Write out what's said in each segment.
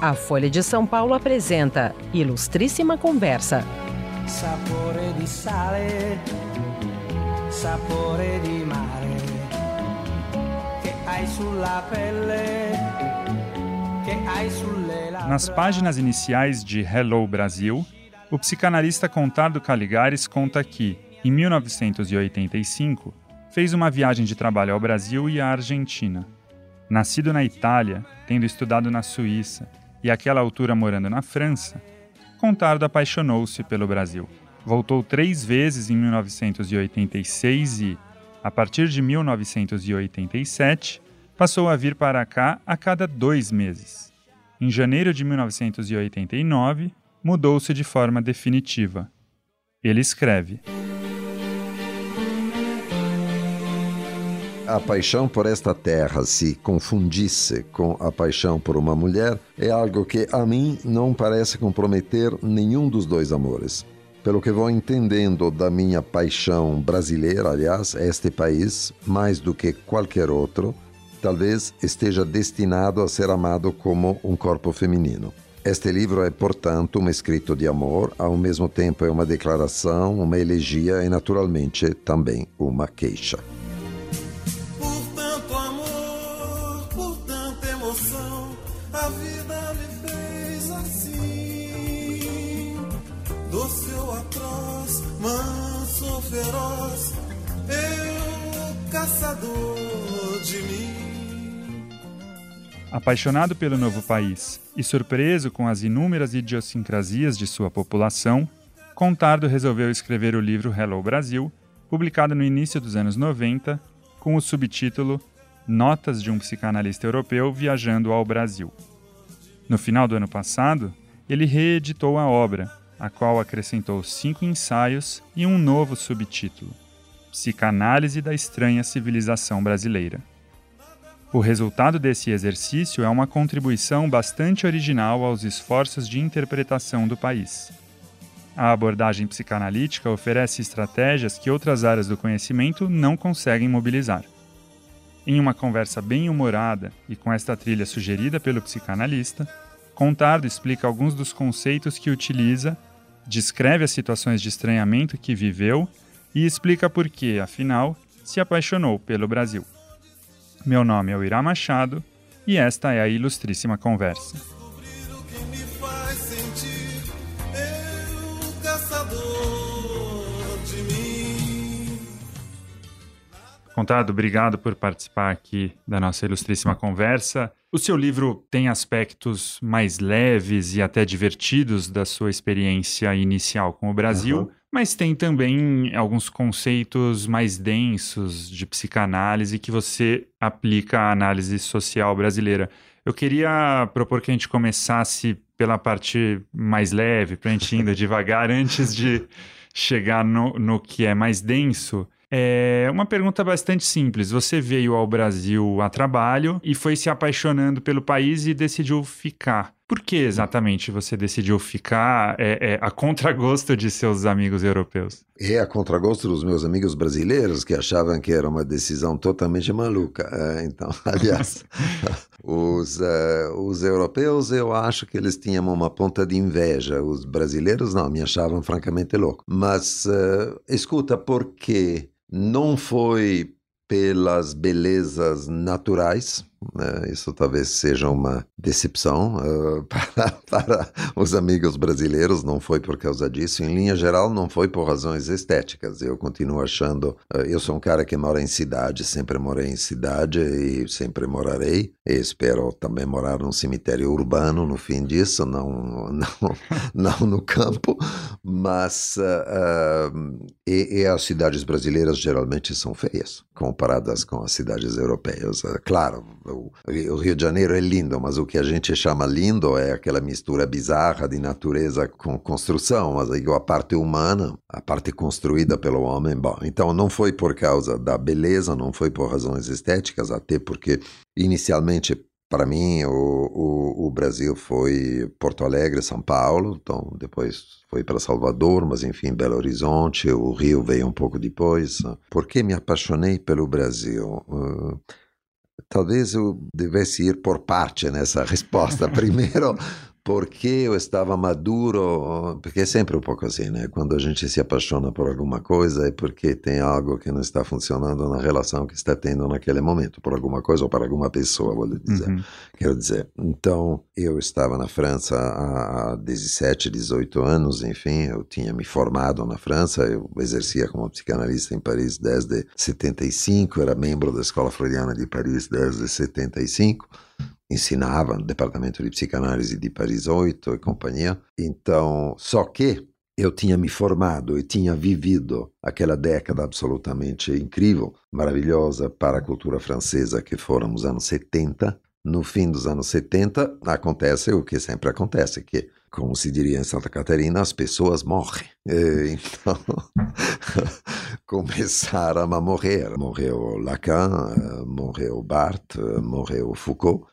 A Folha de São Paulo apresenta Ilustríssima Conversa. Sapore di sale, sapore di mare, che hai sulla pelle, che hai sulle labbra. Nas páginas iniciais de Hello Brasil, o psicanalista Contardo Caligares conta que, em 1985, fez uma viagem de trabalho ao Brasil e à Argentina. Nascido na Itália, tendo estudado na Suíça e àquela altura morando na França, Contardo apaixonou-se pelo Brasil. Voltou três vezes em 1986 e, a partir de 1987, passou a vir para cá a cada dois meses. Em janeiro de 1989, mudou-se de forma definitiva. Ele escreve. A paixão por esta terra se confundisse com a paixão por uma mulher é algo que a mim não parece comprometer nenhum dos dois amores. Pelo que vou entendendo da minha paixão brasileira, aliás, este país, mais do que qualquer outro, talvez esteja destinado a ser amado como um corpo feminino. Este livro é, portanto, um escrito de amor, ao mesmo tempo é uma declaração, uma elegia e, naturalmente, também uma queixa. Feroz, eu caçador de mim. Apaixonado pelo novo país e surpreso com as inúmeras idiosincrasias de sua população, Contardo resolveu escrever o livro Hello Brasil, publicado no início dos anos 90, com o subtítulo Notas de um psicanalista europeu viajando ao Brasil. No final do ano passado, ele reeditou a obra, a qual acrescentou cinco ensaios e um novo subtítulo: Psicanálise da Estranha Civilização Brasileira. O resultado desse exercício é uma contribuição bastante original aos esforços de interpretação do país. A abordagem psicanalítica oferece estratégias que outras áreas do conhecimento não conseguem mobilizar. Em uma conversa bem humorada e com esta trilha sugerida pelo psicanalista, Contardo explica alguns dos conceitos que utiliza descreve as situações de estranhamento que viveu e explica por que, afinal, se apaixonou pelo Brasil. Meu nome é Uirá Machado e esta é a ilustríssima conversa. Contado, obrigado por participar aqui da nossa ilustríssima conversa. O seu livro tem aspectos mais leves e até divertidos da sua experiência inicial com o Brasil, uhum. mas tem também alguns conceitos mais densos de psicanálise que você aplica à análise social brasileira. Eu queria propor que a gente começasse pela parte mais leve, para a gente indo devagar, antes de chegar no, no que é mais denso. É uma pergunta bastante simples. Você veio ao Brasil a trabalho e foi se apaixonando pelo país e decidiu ficar. Por que exatamente você decidiu ficar é, é, a contragosto de seus amigos europeus? É a contragosto dos meus amigos brasileiros que achavam que era uma decisão totalmente maluca. É, então, aliás, os, uh, os europeus eu acho que eles tinham uma ponta de inveja. Os brasileiros não, me achavam francamente louco. Mas uh, escuta, por que não foi pelas belezas naturais, né? Isso talvez seja uma decepção uh, para, para, os amigos brasileiros, não foi por causa disso. Em linha geral, não foi por razões estéticas. Eu continuo achando. Uh, eu sou um cara que mora em cidade, sempre morei em cidade e sempre morarei. E espero também morar num cemitério urbano no fim disso, não, não, não no campo. Mas uh, e, e as cidades brasileiras geralmente são feias comparadas com as cidades europeias. claro, o, Rio de Janeiro é lindo, mas o que a gente chama lindo é aquela mistura bizarra de natureza com construção, mas a parte humana, a parte construída pelo homem, bom, então não foi por causa da beleza, não foi por razões estéticas, até porque inicialmente para mim, o, o, o, Brasil foi Porto Alegre, São Paulo, então depois foi para Salvador, mas enfim, Belo Horizonte, o Rio veio um pouco depois. Por que me apaixonei pelo Brasil? Uh, talvez eu devesse ir por parte nessa resposta. Primeiro, porque eu estava maduro, porque é sempre um pouco assim, né? Quando a gente se apaixona por alguma coisa é porque tem algo que não está funcionando na relação que está tendo naquele momento, por alguma coisa ou para alguma pessoa, vou dizer. Uhum. Quero dizer, então eu estava na França há 17, 18 anos, enfim, eu tinha me formado na França, eu exercia como psicanalista em Paris desde 75, era membro da Escola Freudiana de Paris desde 75 ensinava no departamento de psicanálise de Paris 8 e companhia. Então, só que eu tinha me formado e tinha vivido aquela década absolutamente incrível, maravilhosa para a cultura francesa, que foram os anos 70. No fim dos anos 70, acontece o que sempre acontece, que como se diria em Santa Catarina, as pessoas morrem. Então, começaram a morrer. Morreu Lacan, morreu Barthes, morreu Foucault.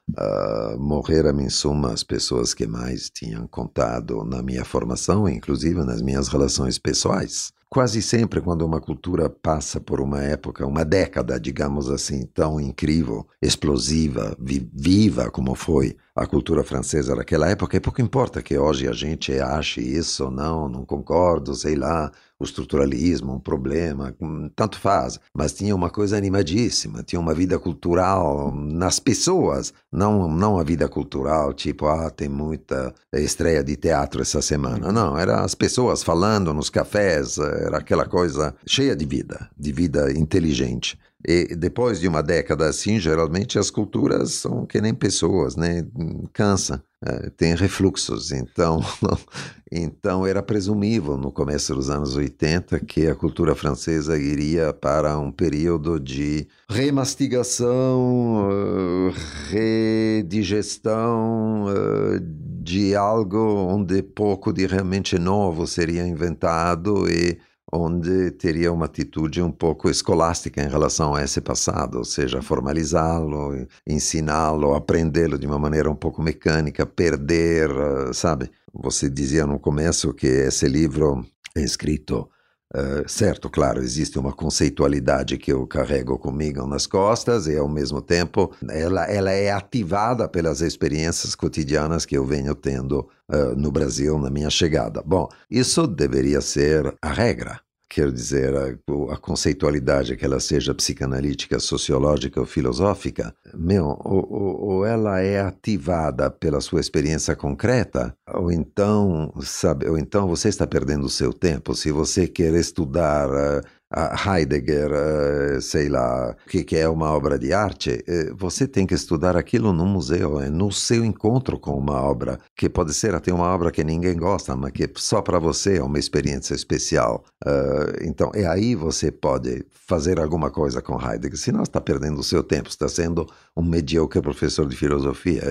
Morreram, em suma, as pessoas que mais tinham contado na minha formação, inclusive nas minhas relações pessoais. Quase sempre, quando uma cultura passa por uma época, uma década, digamos assim, tão incrível, explosiva, vi viva como foi a cultura francesa naquela época, e pouco importa que hoje a gente ache isso ou não, não concordo, sei lá, o estruturalismo, um problema, hum, tanto faz. Mas tinha uma coisa animadíssima, tinha uma vida cultural nas pessoas, não, não a vida cultural, tipo, ah, tem muita estreia de teatro essa semana. Não, era as pessoas falando nos cafés, era aquela coisa cheia de vida, de vida inteligente. E depois de uma década assim, geralmente as culturas são que nem pessoas, né? Cansa, é, tem refluxos. Então, então era presumível no começo dos anos 80 que a cultura francesa iria para um período de remastigação, uh, redigestão uh, de algo onde pouco de realmente novo seria inventado e onde teria uma atitude um pouco escolástica em relação a esse passado, ou seja, formalizá-lo, ensiná-lo, aprendê-lo de uma maneira um pouco mecânica, perder, sabe? Você dizia no começo que esse livro é escrito Uh, certo, claro, existe uma conceitualidade que eu carrego comigo nas costas e, ao mesmo tempo, ela, ela é ativada pelas experiências cotidianas que eu venho tendo uh, no Brasil na minha chegada. Bom, isso deveria ser a regra quer dizer, a, a, conceitualidade, que ela seja psicanalítica, sociológica ou filosófica, meu, ou, ou, ela é ativada pela sua experiência concreta, ou então, sabe, ou então você está perdendo o seu tempo. Se você quer estudar uh, Heidegger, eh, sei lá, o que, que é uma obra de arte, eh, você tem que estudar aquilo no museu, é no seu encontro com uma obra, que pode ser até uma obra que ninguém gosta, mas que só para você é uma experiência especial. Eh, então, é aí você pode fazer alguma coisa com Heidegger, senão está perdendo o seu tempo, está sendo um medíocre professor de filosofia.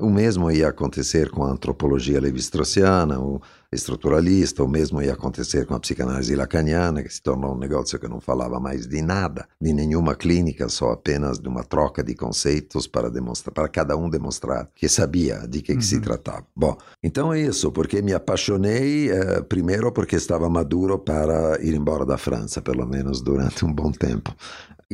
O mesmo ia acontecer com a antropologia levi-straussiana, o estruturalista, o mesmo ia acontecer com a psicanálise lacaniana, que se tornou um negócio que não falava mais de nada, de nenhuma clínica, só apenas de uma troca de conceitos para demonstrar, para cada um demonstrar que sabia de que, uhum. que se uhum. tratava. Bom, então é isso, porque me apaixonei, eh, primeiro porque estava maduro para ir embora da França, pelo menos durante um bom tempo.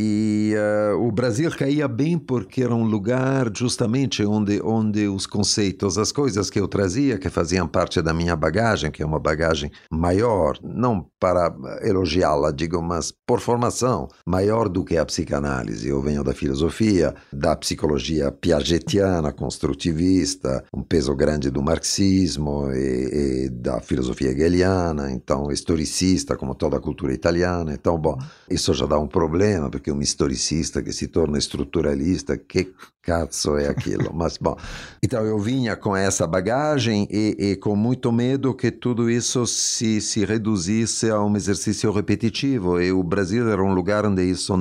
E uh, o Brasil caía bem porque era um lugar justamente onde, onde os conceitos, as coisas que eu trazia, que faziam parte da minha bagagem, que é uma bagagem maior, não para elogiá-la, digo, mas por formação, maior do que a psicanálise. Eu venho da filosofia, da psicologia piagetiana, construtivista, um peso grande do marxismo e, e da filosofia hegeliana, então historicista, como toda a cultura italiana. Então, bom, isso já dá um problema, porque um historicista que se torna estruturalista, que cazzo é aquilo? Mas, bom, então eu vinha com essa bagagem e, e, com muito medo que tudo isso se, se reduzisse a um exercício repetitivo. E o Brasil era um lugar onde isso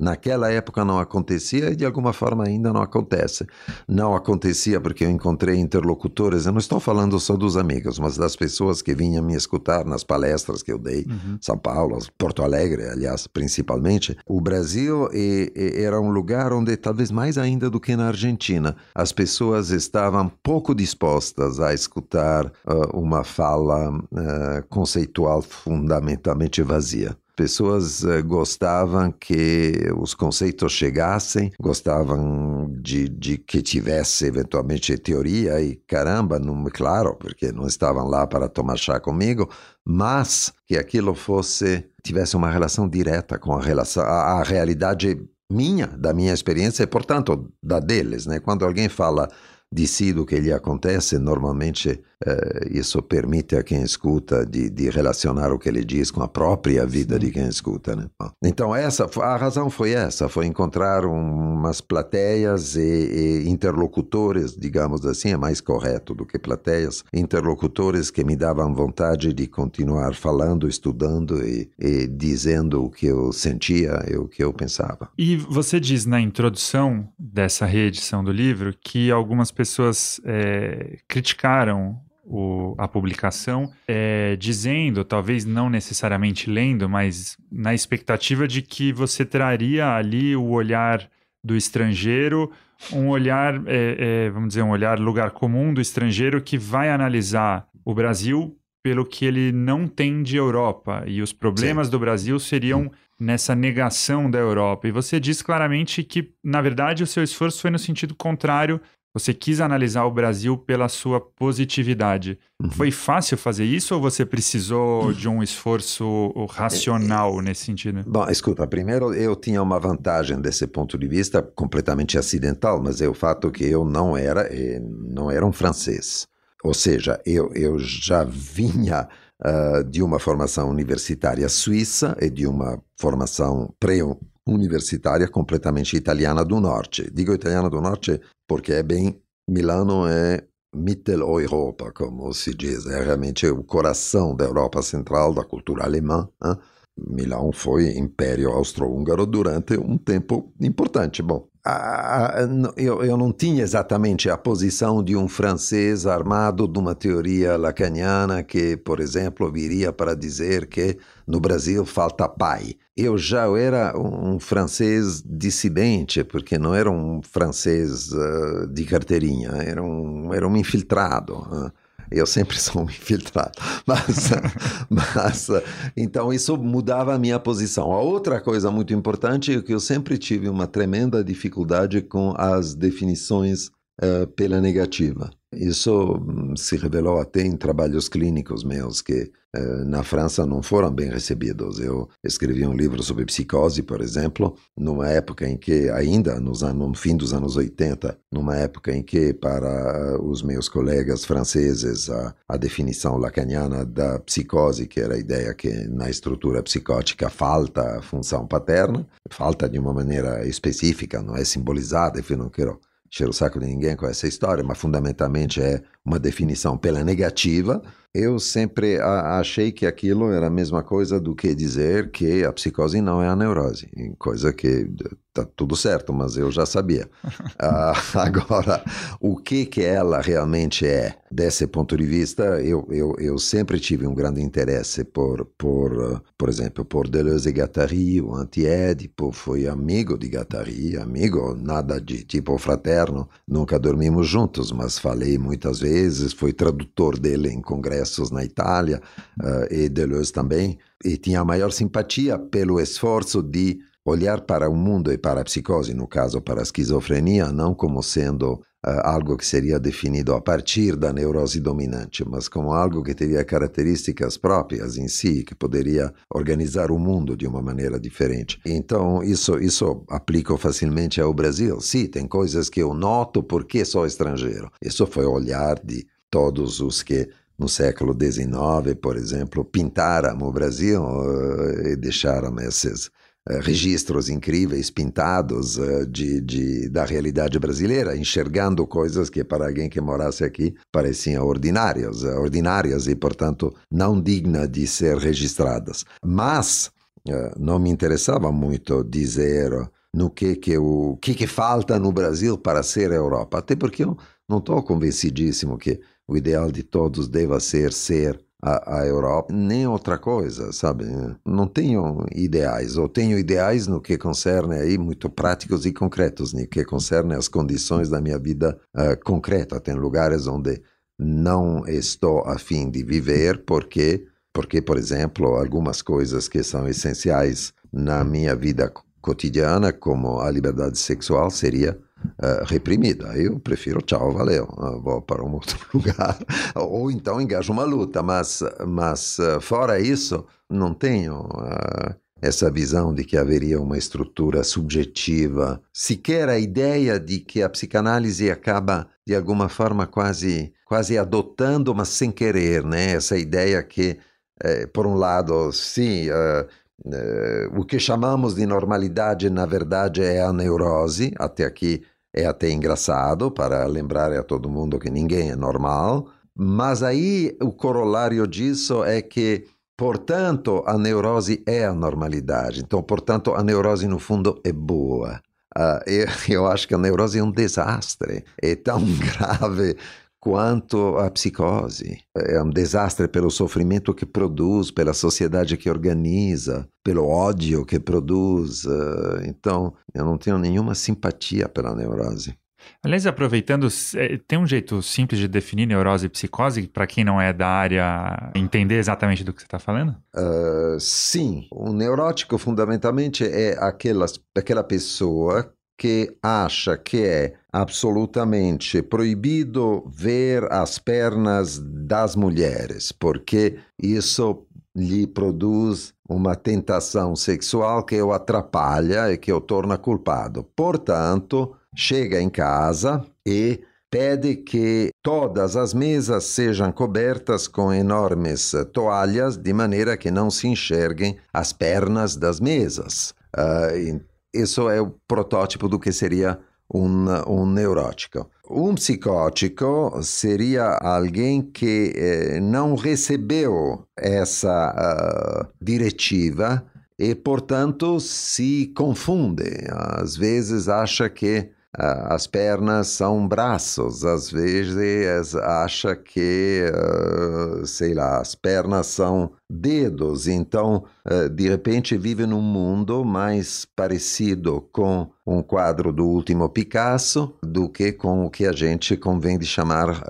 Naquela época não acontecia e de alguma forma ainda não acontece. Não acontecia porque eu encontrei interlocutores, eu não estou falando só dos amigos, mas das pessoas que vinham me escutar nas palestras que eu dei, uhum. São Paulo, Porto Alegre, aliás, principalmente. O Brasil e, e era um lugar onde, talvez mais ainda do que na Argentina, as pessoas estavam pouco dispostas a escutar uh, uma fala uh, conceitual fundamentalmente vazia pessoas uh, gostavam que os conceitos chegassem, gostavam de, de que tivesse eventualmente teoria e caramba, não, claro, porque não estavam lá para tomar chá comigo, mas que aquilo fosse tivesse uma relação direta com a relação a, a realidade minha, da minha experiência e, portanto, da deles. Né? Quando alguém fala de si do que lhe acontece, normalmente eh, isso permite a quem escuta de, de, relacionar o que ele diz com a própria vida Sim. de quem escuta. Né? Então, essa, a razão foi essa, foi encontrar umas plateias e, e, interlocutores, digamos assim, é mais correto do que plateias, interlocutores que me davam vontade de continuar falando, estudando e, e dizendo o que eu sentia e o que eu pensava. E você diz na introdução dessa reedição do livro que algumas pessoas é, criticaram o, a publicação, é, dizendo, talvez não necessariamente lendo, mas na expectativa de que você traria ali o olhar do estrangeiro, um olhar, é, é, vamos dizer, um olhar lugar comum do estrangeiro que vai analisar o Brasil pelo que ele não tem de Europa e os problemas Sim. do Brasil seriam nessa negação da Europa. E você diz claramente que, na verdade, o seu esforço foi no sentido contrário você quis analisar o Brasil pela sua positividade. Uhum. Foi fácil fazer isso ou você precisou de um esforço racional é, é, nesse sentido? Bom, escuta, primeiro eu tinha uma vantagem desse ponto de vista completamente acidental, mas é o fato que eu não era, não era um francês. Ou seja, eu, eu já vinha uh, de uma formação universitária suíça e de uma formação pré-universitária completamente italiana do norte. Digo italiana do norte porque é bem. Milano é Mitteleuropa, como se diz, é realmente o coração da Europa Central, da cultura alemã. Hein? Milão foi império austro-húngaro durante um tempo importante. Bom, a, a, eu, eu não tinha exatamente a posição de um francês armado de uma teoria lacaniana que, por exemplo, viria para dizer que no Brasil falta pai. Eu já era um francês dissidente, porque não era um francês uh, de carteirinha, era um, era um infiltrado. Uh. Eu sempre sou um infiltrado. Mas, mas, então, isso mudava a minha posição. A outra coisa muito importante é que eu sempre tive uma tremenda dificuldade com as definições uh, pela negativa. Isso hum, se revelou até em trabalhos clínicos meus, que eh, na França não foram bem recebidos. Eu escrevi um livro sobre psicose, por exemplo, numa época em que, ainda nos anos, no fim dos anos 80, numa época em que, para os meus colegas franceses, a, a definição lacaniana da psicose, que era a ideia que na estrutura psicótica falta a função paterna, falta de uma maneira específica, não é simbolizada, enfim, não quero encher o saco de ninguém com essa história, mas fundamentalmente é uma definição pela negativa, eu sempre achei que aquilo era a mesma coisa do que dizer que a psicose não é a neurose, coisa que tá tudo certo, mas eu já sabia. uh, agora, o que que ela realmente é, desse ponto de vista, eu, eu, eu sempre tive um grande interesse por, por, por exemplo, por Deleuze e Guattari, o anti-Édipo, fui amigo de Guattari, amigo, nada de tipo fraterno, nunca dormimos juntos, mas falei muitas vezes, fui tradutor dele em congressos na Itália, uh, e Deleuze também, e tinha a maior simpatia pelo esforço de olhar para o mundo e para a psicose, no caso para a esquizofrenia, não como sendo uh, algo que seria definido a partir da neurose dominante, mas como algo que teria características próprias em si, que poderia organizar o mundo de uma maneira diferente. Então, isso, isso aplico facilmente ao Brasil. Sim, tem coisas que eu noto porque sou estrangeiro. Isso foi o olhar de todos os que no século XIX, por exemplo, pintaram o Brasil uh, e deixaram esses registros incríveis pintados uh, de, de, da realidade brasileira, enxergando coisas que para alguém que morasse aqui pareciam ordinárias, uh, ordinárias e, portanto, não dignas de ser registradas. Mas não me interessava muito dizer no que que o que que falta no Brasil para ser Europa, até porque eu não estou convencidíssimo que o ideal de todos deva ser ser a, a, Europa, nem outra coisa, sabe? Não tenho ideais, ou tenho ideais no que concerne aí muito práticos e concretos, no que concerne as condições da minha vida uh, concreta. Tem lugares onde não estou a fim de viver porque Porque, por exemplo, algumas coisas que são essenciais na minha vida cotidiana, como a liberdade sexual, seria uh, reprimida. Eu prefiro, tchau, valeu, uh, vou para um outro lugar. Ou então engajo uma luta, mas, mas uh, fora isso, não tenho essa visão de que haveria uma estrutura subjetiva, sequer a ideia de que a psicanálise acaba de alguma forma quase quase adotando, mas sem querer, né? Essa ideia que, eh, por um lado, sim, uh, uh, o que chamamos de normalidade, na verdade, é a neurose. Até aqui é até engraçado para lembrar a todo mundo que ninguém é normal. Mas aí o corolário disso é que Portanto, a neurose é a normalidade. Então, portanto, a neurose no fundo é boa. Uh, eu, eu acho que a neurose é um desastre. É tão grave quanto a psicose. É um desastre pelo sofrimento que produz, pela sociedade que organiza, pelo ódio que produz. Uh, então, eu não tenho nenhuma simpatia pela neurose. Aliás, aproveitando, é, tem um jeito simples de definir neurose e psicose para quem não é da área entender exatamente do que você está falando? Uh, sim. O neurótico, fundamentalmente, é aquela, aquela pessoa que acha que é absolutamente proibido ver as pernas das mulheres, porque isso lhe produz uma tentação sexual que o atrapalha e que o torna culpado. Portanto, chega em casa e pede que todas as mesas sejam cobertas com enormes toalhas, de maneira que não se enxerguem as pernas das mesas. Uh, isso é o protótipo do que seria um, um neurótico. Um psicótico seria alguém que eh, não recebeu essa uh, diretiva e, portanto, se confunde. Às vezes acha que Uh, as pernas são braços, às vezes acha que, uh, sei lá, as pernas são dedos, então uh, de repente vive num mundo mais parecido com um quadro do último Picasso do que com o que a gente convém de chamar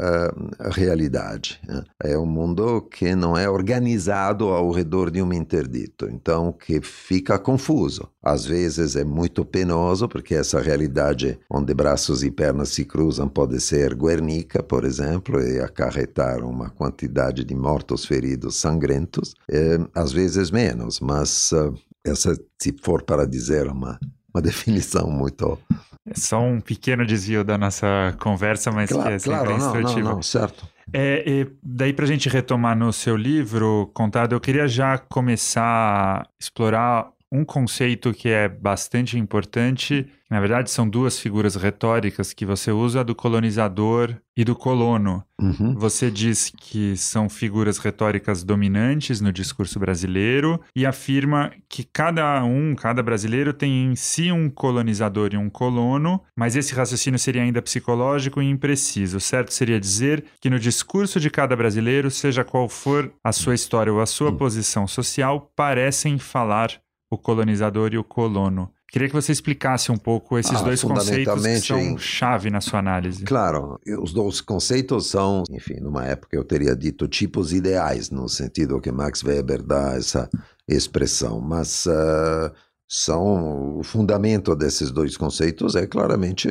realidade. Né? É um mundo que não é organizado ao redor de um interdito, então que fica confuso. Às vezes é muito penoso, porque essa realidade onde braços e pernas se cruzam pode ser Guernica, por exemplo, e acarretar uma quantidade de mortos, feridos, sangrentos. É, às vezes menos, mas uh, essa, se for para dizer uma, uma definição muito é só um pequeno desvio da nossa conversa, mas claro, que é sempre claro, instrutivo. Não, não, não, certo. É, daí, para a gente retomar no seu livro, Contado, eu queria já começar a explorar um conceito que é bastante importante, na verdade são duas figuras retóricas que você usa, do colonizador e do colono. Uhum. Você diz que são figuras retóricas dominantes no discurso brasileiro e afirma que cada um, cada brasileiro tem em si um colonizador e um colono, mas esse raciocínio seria ainda psicológico e impreciso. Certo seria dizer que no discurso de cada brasileiro, seja qual for a sua história ou a sua uhum. posição social, parecem falar o colonizador e o colono. Queria que você explicasse um pouco esses ah, dois conceitos que são em... chave na sua análise. Claro, os dois conceitos são, enfim, numa época eu teria dito tipos ideais, no sentido que Max Weber dá essa expressão, mas uh, são o fundamento desses dois conceitos é claramente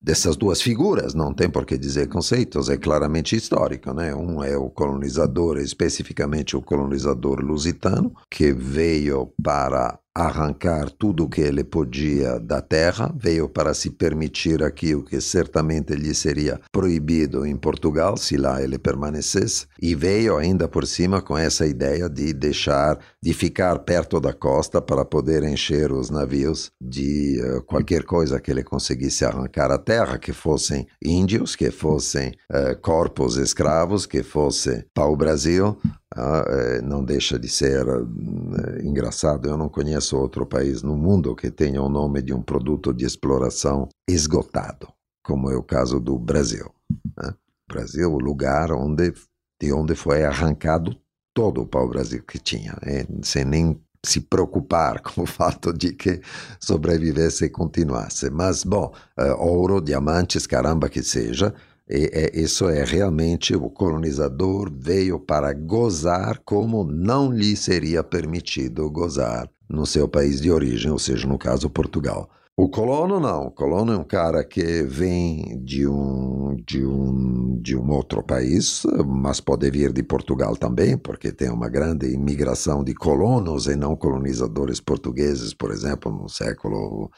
dessas duas figuras, não tem por que dizer conceitos, é claramente histórico, né? Um é o colonizador, especificamente o colonizador lusitano, que veio para arrancar tudo o que ele podia da terra, veio para se permitir aquilo que certamente lhe seria proibido em Portugal, se lá ele permanecesse, e veio ainda por cima com essa ideia de deixar, de ficar perto da costa para poder encher os navios de uh, qualquer coisa que ele conseguisse arrancar à terra, que fossem índios, que fossem uh, corpos escravos, que fosse pau-brasil, não deixa de ser é, engraçado. Eu não conheço outro país no mundo que tenha o nome de um produto de exploração esgotado, como é o caso do Brasil. Né? Brasil, o lugar onde, de onde foi arrancado todo o pau-brasil que tinha, né? sem nem se preocupar com o fato de que sobrevivesse e continuasse. Mas, bom, uh, ouro, diamantes, caramba que seja, E, é, isso é realmente o colonizador veio para gozar como não lhe seria permitido gozar no seu país de origem, ou seja, no caso Portugal. O colono não, o colono é um cara que vem de um, de um, de um outro país, mas pode vir de Portugal também, porque tem uma grande imigração de colonos e não colonizadores portugueses, por exemplo, no século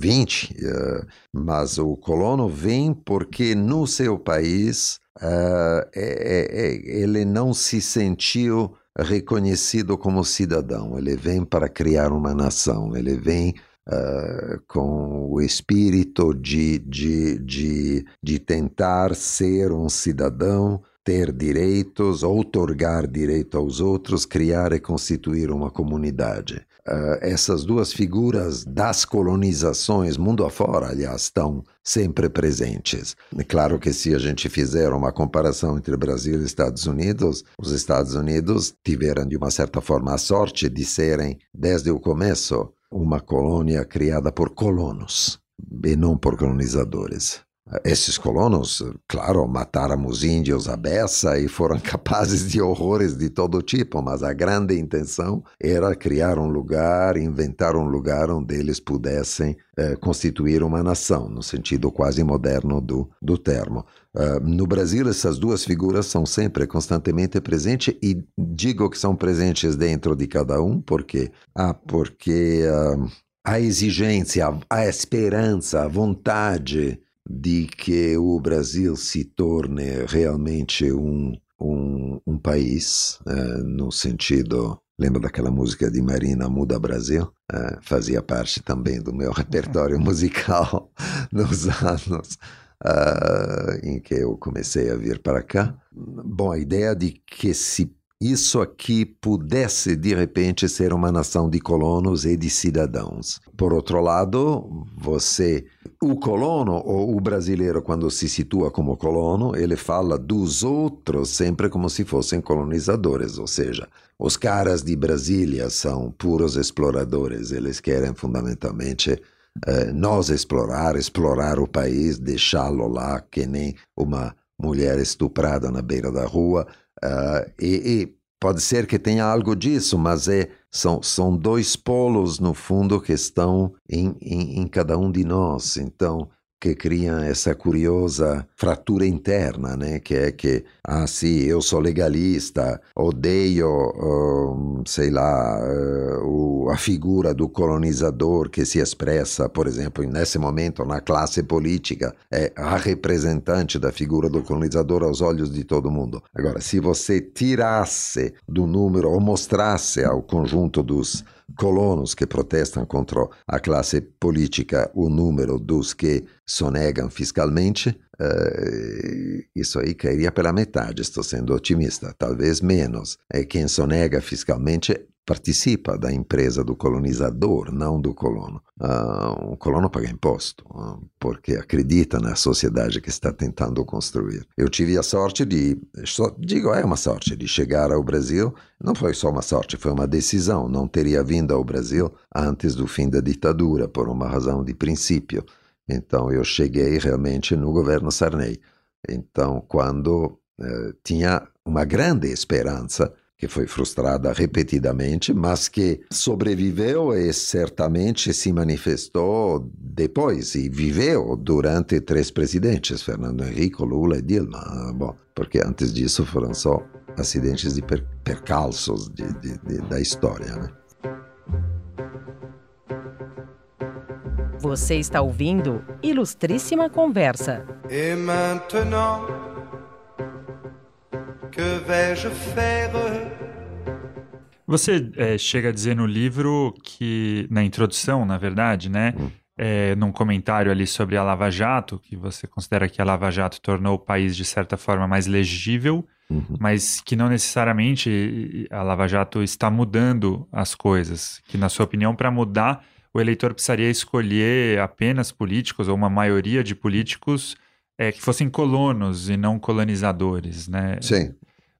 XX. Uh, uh, mas o colono vem porque no seu país uh, é, é, ele não se sentiu reconhecido como cidadão, ele vem para criar uma nação, ele vem Uh, com o espírito de, de, de, de tentar ser um cidadão, ter direitos, outorgar direito aos outros, criar e constituir uma comunidade. Uh, essas duas figuras das colonizações, mundo afora, aliás, estão sempre presentes. É claro que se a gente fizer uma comparação entre Brasil e Estados Unidos, os Estados Unidos tiveram, de uma certa forma, a sorte de serem, desde o começo, uma colônia criada por colonos e não por colonizadores. Esses colonos, claro, mataram os índios à beça e foram capazes de horrores de todo tipo, mas a grande intenção era criar um lugar, inventar um lugar onde eles pudessem eh, constituir uma nação, no sentido quase moderno do, do termo. Uh, no Brasil, essas duas figuras são sempre constantemente presentes e digo que são presentes dentro de cada um, porque, ah, porque uh, a exigência, a, a esperança, a vontade de que o Brasil se torne realmente um, um, um país, uh, no sentido Lembra daquela música de Marina Muda Brasil? Uh, fazia parte também do meu repertório musical nos anos uh, em que eu comecei a vir para cá. Bom, a ideia de que se isso aqui pudesse de repente ser uma nação de colonos e de cidadãos. Por outro lado, você, o colono ou o brasileiro, quando se situa como colono, ele fala dos outros sempre como se fossem colonizadores, ou seja, os caras de Brasília são puros exploradores, eles querem fundamentalmente eh, nós explorar, explorar o país, deixá-lo lá que nem uma mulher estuprada na beira da rua. Uh, e, e, pode ser que tenha algo disso, mas é, são, são dois polos, no fundo, que estão em, em, em cada um de nós. Então, que criam essa curiosa fratura interna, né? Que é que, ah, sim, eu sou legalista, odeio, um, sei lá, uh, a figura do colonizador que se expressa, por exemplo, nesse momento na classe política, é a representante da figura do colonizador aos olhos de todo mundo. Agora, se você tirasse do número ou mostrasse ao conjunto dos colonos que protestam contra a classe política, o número dos que sonegam fiscalmente, uh, isso aí cairia pela metade, estou sendo otimista, talvez menos. E quem sonega fiscalmente participa da empresa do colonizador, não do colono. Uh, o colono paga imposto, uh, porque acredita na sociedade que está tentando construir. Eu tive a sorte de, só, digo, é uma sorte, de chegar ao Brasil. Não foi só uma sorte, foi uma decisão. Não teria vindo ao Brasil antes do fim da ditadura, por uma razão de princípio. Então eu cheguei realmente no governo Sarney. Então, quando uh, tinha uma grande esperança que foi frustrada repetidamente, mas que sobreviveu e certamente se manifestou depois e viveu durante três presidentes, Fernando Henrique, Lula e Dilma. Bom, porque antes disso foram só acidentes de per percalços de, de, de, da história, né? Você está ouvindo Ilustríssima Conversa. Et maintenant, que vais-je faire? Você é, chega a dizer no livro que, na introdução, na verdade, né, é, num comentário ali sobre a Lava Jato, que você considera que a Lava Jato tornou o país de certa forma mais legível, uhum. mas que não necessariamente a Lava Jato está mudando as coisas. Que, na sua opinião, para mudar, o eleitor precisaria escolher apenas políticos ou uma maioria de políticos é, que fossem colonos e não colonizadores, né? Sim.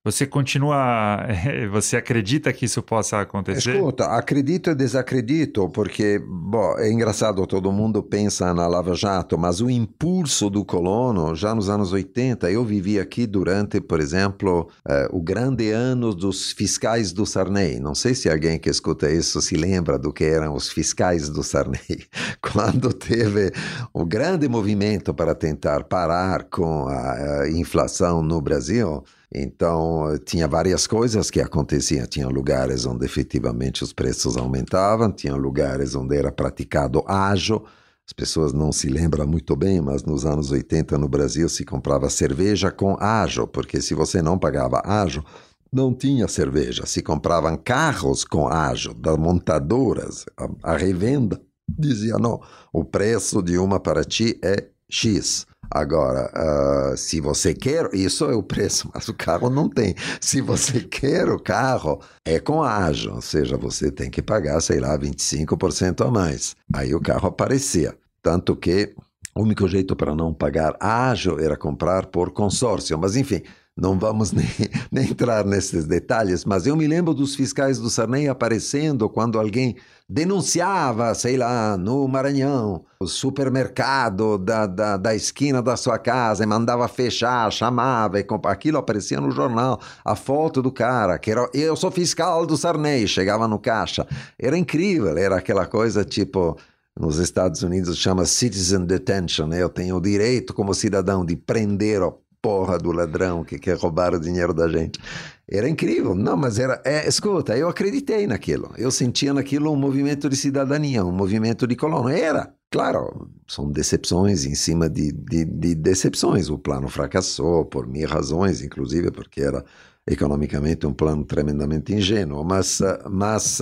Você continua. Você acredita que isso possa acontecer? Escuta, acredito e desacredito, porque bom, é engraçado, todo mundo pensa na Lava Jato, mas o impulso do colono, já nos anos 80, eu vivi aqui durante, por exemplo, eh, o grande ano dos fiscais do Sarney. Não sei se alguém que escuta isso se lembra do que eram os fiscais do Sarney, quando teve o grande movimento para tentar parar com a, a inflação no Brasil. Então, tinha várias coisas que aconteciam. Tinha lugares onde efetivamente os preços aumentavam, tinha lugares onde era praticado ágio. As pessoas não se lembram muito bem, mas nos anos 80 no Brasil se comprava cerveja com ágio, porque se você não pagava ágio, não tinha cerveja. Se compravam carros com ágio das montadoras, a, a revenda dizia: não, o preço de uma para ti é X. Agora, uh, se você quer, isso é o preço, mas o carro não tem. Se você quer o carro, é com ágio, ou seja, você tem que pagar, sei lá, 25% a mais. Aí o carro aparecia. Tanto que o único jeito para não pagar ágio era comprar por consórcio. Mas enfim, não vamos nem, nem, entrar nesses detalhes, mas eu me lembro dos fiscais do Sarney aparecendo quando alguém denunciava, sei lá, no Maranhão, o supermercado da, da, da esquina da sua casa e mandava fechar, chamava, e aquilo aparecia no jornal, a foto do cara, que era, eu sou fiscal do Sarney, chegava no caixa. Era incrível, era aquela coisa tipo nos Estados Unidos chama citizen detention, né? eu tenho o direito como cidadão de prender o porra do ladrão que quer roubar o dinheiro da gente. Era incrível. Não, mas era. É, escuta, eu acreditei naquilo. Eu sentia naquilo um movimento de cidadania, um movimento de colono. Era. Claro, são decepções em cima de, de, de decepções. O plano fracassou por mil razões, inclusive porque era economicamente um plano tremendamente ingênuo. Mas, mas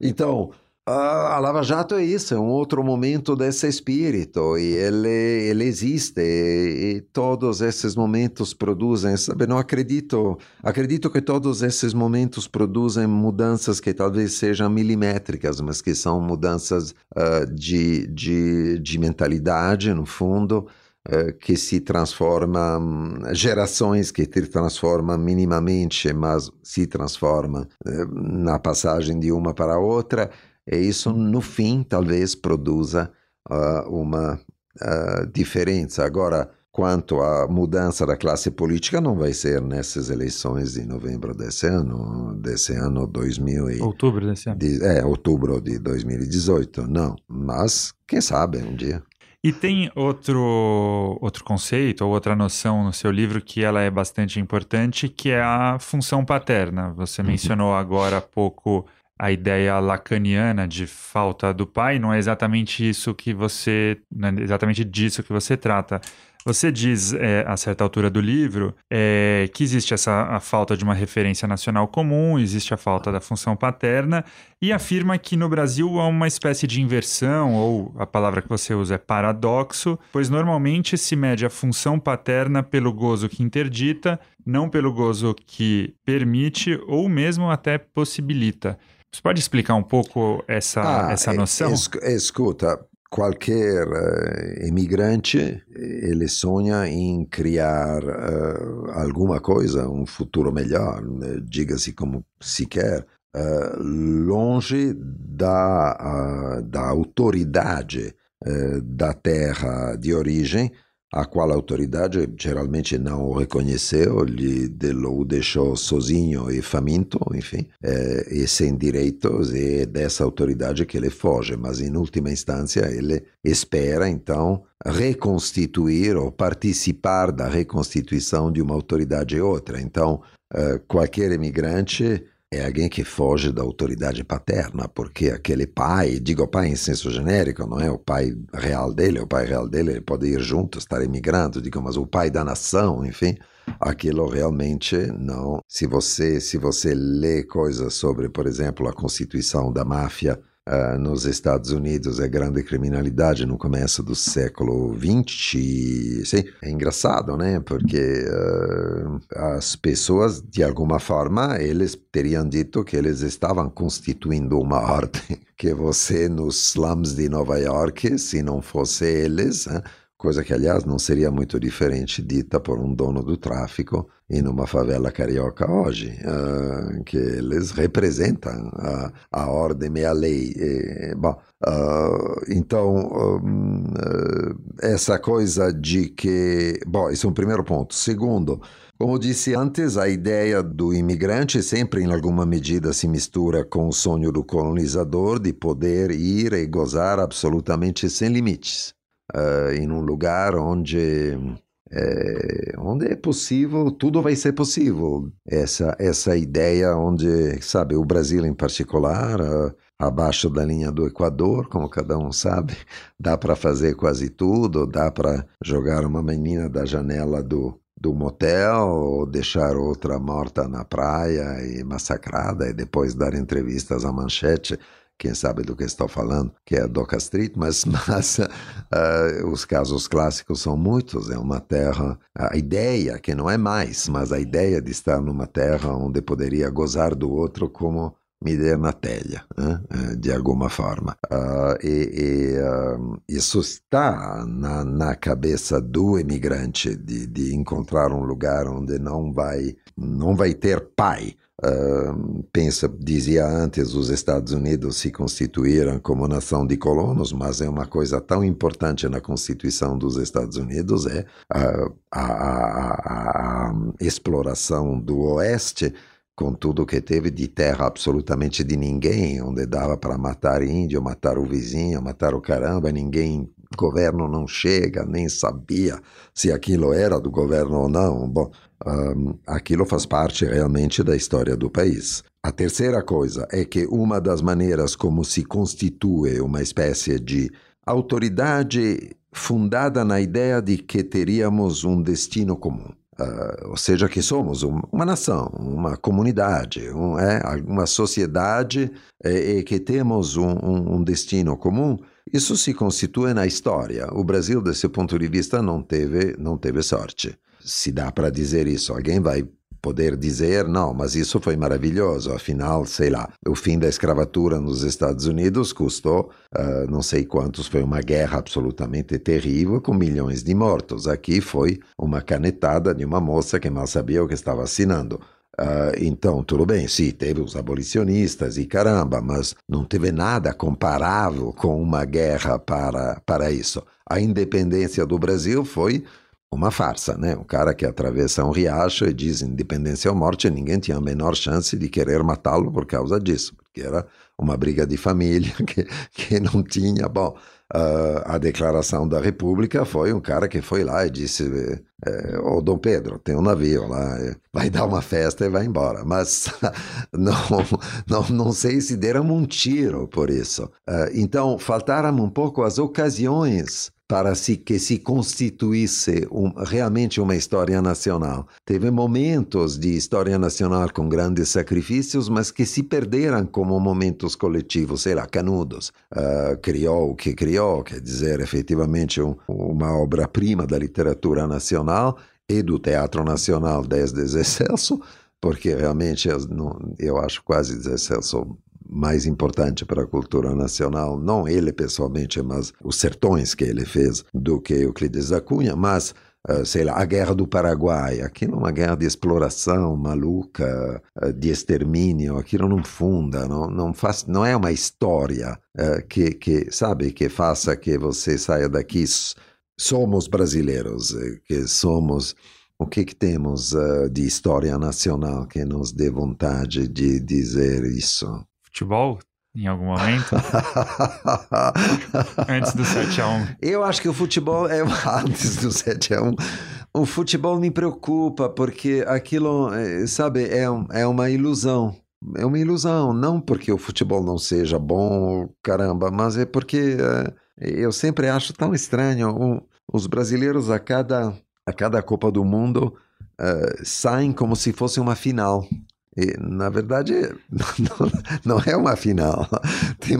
então, a Lava Jato é isso, é um outro momento desse espírito e ele, ele existe e, e, todos esses momentos produzem, sabe, não acredito, acredito que todos esses momentos produzem mudanças que talvez sejam milimétricas, mas que são mudanças uh, de, de, de mentalidade, no fundo, uh, que se transformam, gerações que se transformam minimamente, mas se transformam uh, na passagem de uma para outra, e isso, no fim, talvez produza uh, uma uh, diferença. Agora, quanto à mudança da classe política, não vai ser nessas eleições de novembro desse ano, desse ano 2000 e... Outubro desse ano. De, é, outubro de 2018, não. Mas, quem sabe, um dia. E tem outro, outro conceito ou outra noção no seu livro que ela é bastante importante, que é a função paterna. Você uhum. mencionou agora há pouco a ideia lacaniana de falta do pai, não é exatamente isso que você, não é exatamente disso que você trata. Você diz, é, a certa altura do livro, é, que existe essa a falta de uma referência nacional comum, existe a falta da função paterna, e afirma que no Brasil há uma espécie de inversão, ou a palavra que você usa é paradoxo, pois normalmente se mede a função paterna pelo gozo que interdita, não pelo gozo que permite ou mesmo até possibilita. Você pode explicar um pouco essa, ah, essa noção? Es, escuta, qualquer uh, imigrante ele sonha em criar uh, alguma coisa, um futuro melhor, né? diga-se como se quer, uh, longe da, da autoridade da terra de origem, a qual a autoridade geralmente não o reconheceu, lhe o deixou sozinho e faminto, enfim, é, e sem direitos, e é dessa autoridade que ele foge, mas em última instância ele espera então reconstituir ou participar da reconstituição de uma autoridade outra. Então, uh, qualquer imigrante é alguém que foge da autoridade paterna, porque aquele pai, digo pai em senso genérico, não é o pai real dele, o pai real dele ele pode ir junto, estar imigrando, digo, mas o pai da nação, enfim, aquilo realmente não. Se você se você lê coisas sobre, por exemplo, a constituição da máfia uh, nos Estados Unidos é grande criminalidade no começo do século XX. Sim, é engraçado, né? Porque uh, as pessoas, de alguma forma, eles teriam dito que eles estavam constituindo uma ordem, que você nos slums de Nova York, se não fosse eles, uh, coisa que, aliás, não seria muito diferente dita por um dono do tráfico em uma favela carioca hoje, uh, que eles representam a, a ordem e a lei. E, bom, uh, então, um, uh, essa coisa de que. Bom, esse é um primeiro ponto. Segundo, como disse antes, a ideia do imigrante sempre, em alguma medida, se mistura com o sonho do colonizador de poder ir e gozar absolutamente sem limites, uh, em um lugar onde é, onde é possível, tudo vai ser possível. Essa essa ideia onde, sabe, o Brasil em particular, uh, abaixo da linha do Equador, como cada um sabe, dá para fazer quase tudo, dá para jogar uma menina da janela do do motel, ou deixar outra morta na praia e massacrada, e depois dar entrevistas à manchete, quem sabe do que estou falando, que é a Doca Street, mas, mas uh, os casos clássicos são muitos. É uma terra, a ideia, que não é mais, mas a ideia de estar numa terra onde poderia gozar do outro como me der na telha, né? de alguma forma. Uh, e, e uh, isso está na, na cabeça do imigrante de, de encontrar um lugar onde não vai, não vai ter pai. Uh, pensa, dizia antes, os Estados Unidos se constituíram como nação de colonos, mas é uma coisa tão importante na Constituição dos Estados Unidos é a, a, a, a exploração do Oeste com tudo que teve de terra absolutamente de ninguém, onde dava para matar índio, matar o vizinho, matar o caramba, ninguém, governo não chega, nem sabia se aquilo era do governo ou não. Bom, um, aquilo faz parte realmente da história do país. A terceira coisa é que uma das maneiras como se constitui uma espécie de autoridade fundada na ideia de que teríamos um destino comum. Uh, ou seja, que somos um, uma nação, uma comunidade, um, é, uma sociedade é, e que temos um, um, destino comum, isso se constitui na história. O Brasil, desse ponto de vista, não teve, não teve sorte. Se dá para dizer isso, alguém vai poder dizer, não, mas isso foi maravilhoso, afinal, sei lá, o fim da escravatura nos Estados Unidos custou uh, não sei quantos, foi uma guerra absolutamente terrível com milhões de mortos. Aqui foi uma canetada de uma moça que mal sabia o que estava assinando. Uh, então, tudo bem, sim, teve os abolicionistas e caramba, mas não teve nada comparável com uma guerra para, para isso. A independência do Brasil foi uma farsa, né? Um cara que atravessa um riacho e diz independência ou morte, ninguém tinha a menor chance de querer matá-lo por causa disso, porque era uma briga de família que, que não tinha. Bom, uh, a declaração da República foi um cara que foi lá e disse: é, Ô Dom Pedro, tem um navio lá, é, vai dar uma festa e vai embora. Mas não, não, não sei se deram um tiro por isso. Uh, então, faltaram um pouco as ocasiões para si, que se constituísse um, realmente uma história nacional. Teve momentos de história nacional com grandes sacrifícios, mas que se perderam como momentos coletivos, sei lá, Canudos uh, criou o que criou, quer dizer, efetivamente um, uma obra-prima da literatura nacional e do teatro nacional desde Zé Celso, porque realmente eu, acho quase Zé mais importante para a cultura nacional, não ele pessoalmente, mas os sertões que ele fez, do que Euclides da Cunha, mas Uh, sei lá, a Guerra do Paraguai, aquilo é uma guerra de exploração maluca, uh, de extermínio, aquilo não funda, não, não, faz, não é uma história uh, que, que, sabe, que faça que você saia daqui, somos brasileiros, que somos, o que, que temos de história nacional que nos dê vontade de dizer isso? Futebol em algum momento? antes do 7x1. Eu acho que o futebol é antes do 7x1. O futebol me preocupa porque aquilo, eh, sabe, é, é uma ilusão. É uma ilusão, não porque o futebol não seja bom, caramba, mas é porque uh, eu sempre acho tão estranho. Um, os brasileiros a cada, a cada Copa do Mundo uh, saem como se fosse uma final. E, na verdade, não, não, é uma final. Tem,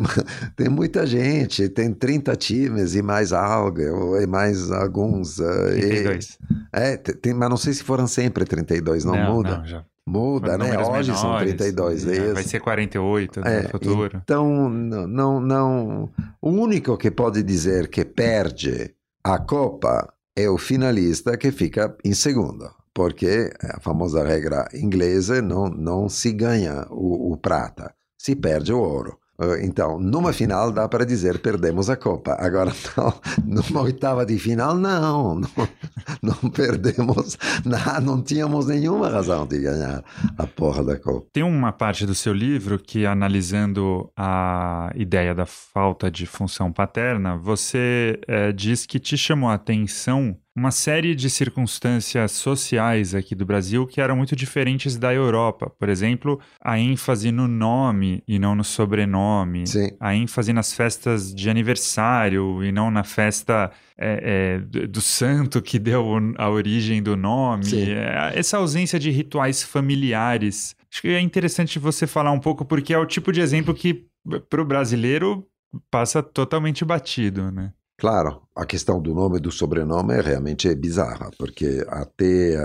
tem muita gente, tem 30 times e mais algo, e mais alguns. 32. E, é, tem, mas não sei se foram sempre 32, não, não muda. Não, já. Muda, né? Hoje menores, são 32, é, isso. Vai ser 48 no é, futuro. Então, não, não. O único que pode dizer que perde A Copa é o finalista que fica em segundo, porque é a famosa regra inglesa não, não se ganha o, o prata, se perde o ouro. Uh, Então, numa final dá para dizer perdemos a Copa. Agora, não, numa oitava de final, não, não, não perdemos, não, não tínhamos nenhuma razão de ganhar a porra da Copa. Tem uma parte do seu livro que, analisando a ideia da falta de função paterna, você eh, diz que te chamou a atenção uma série de circunstâncias sociais aqui do Brasil que eram muito diferentes da Europa. Por exemplo, a ênfase no nome e não no sobrenome. Sim. A ênfase nas festas de aniversário e não na festa é, é, do santo que deu a origem do nome. É, Essa ausência de rituais familiares. Acho que é interessante você falar um pouco, porque é o tipo de exemplo que, para o brasileiro, passa totalmente batido, né? Claro, a questão do nome e do sobrenome é realmente bizarra, porque até.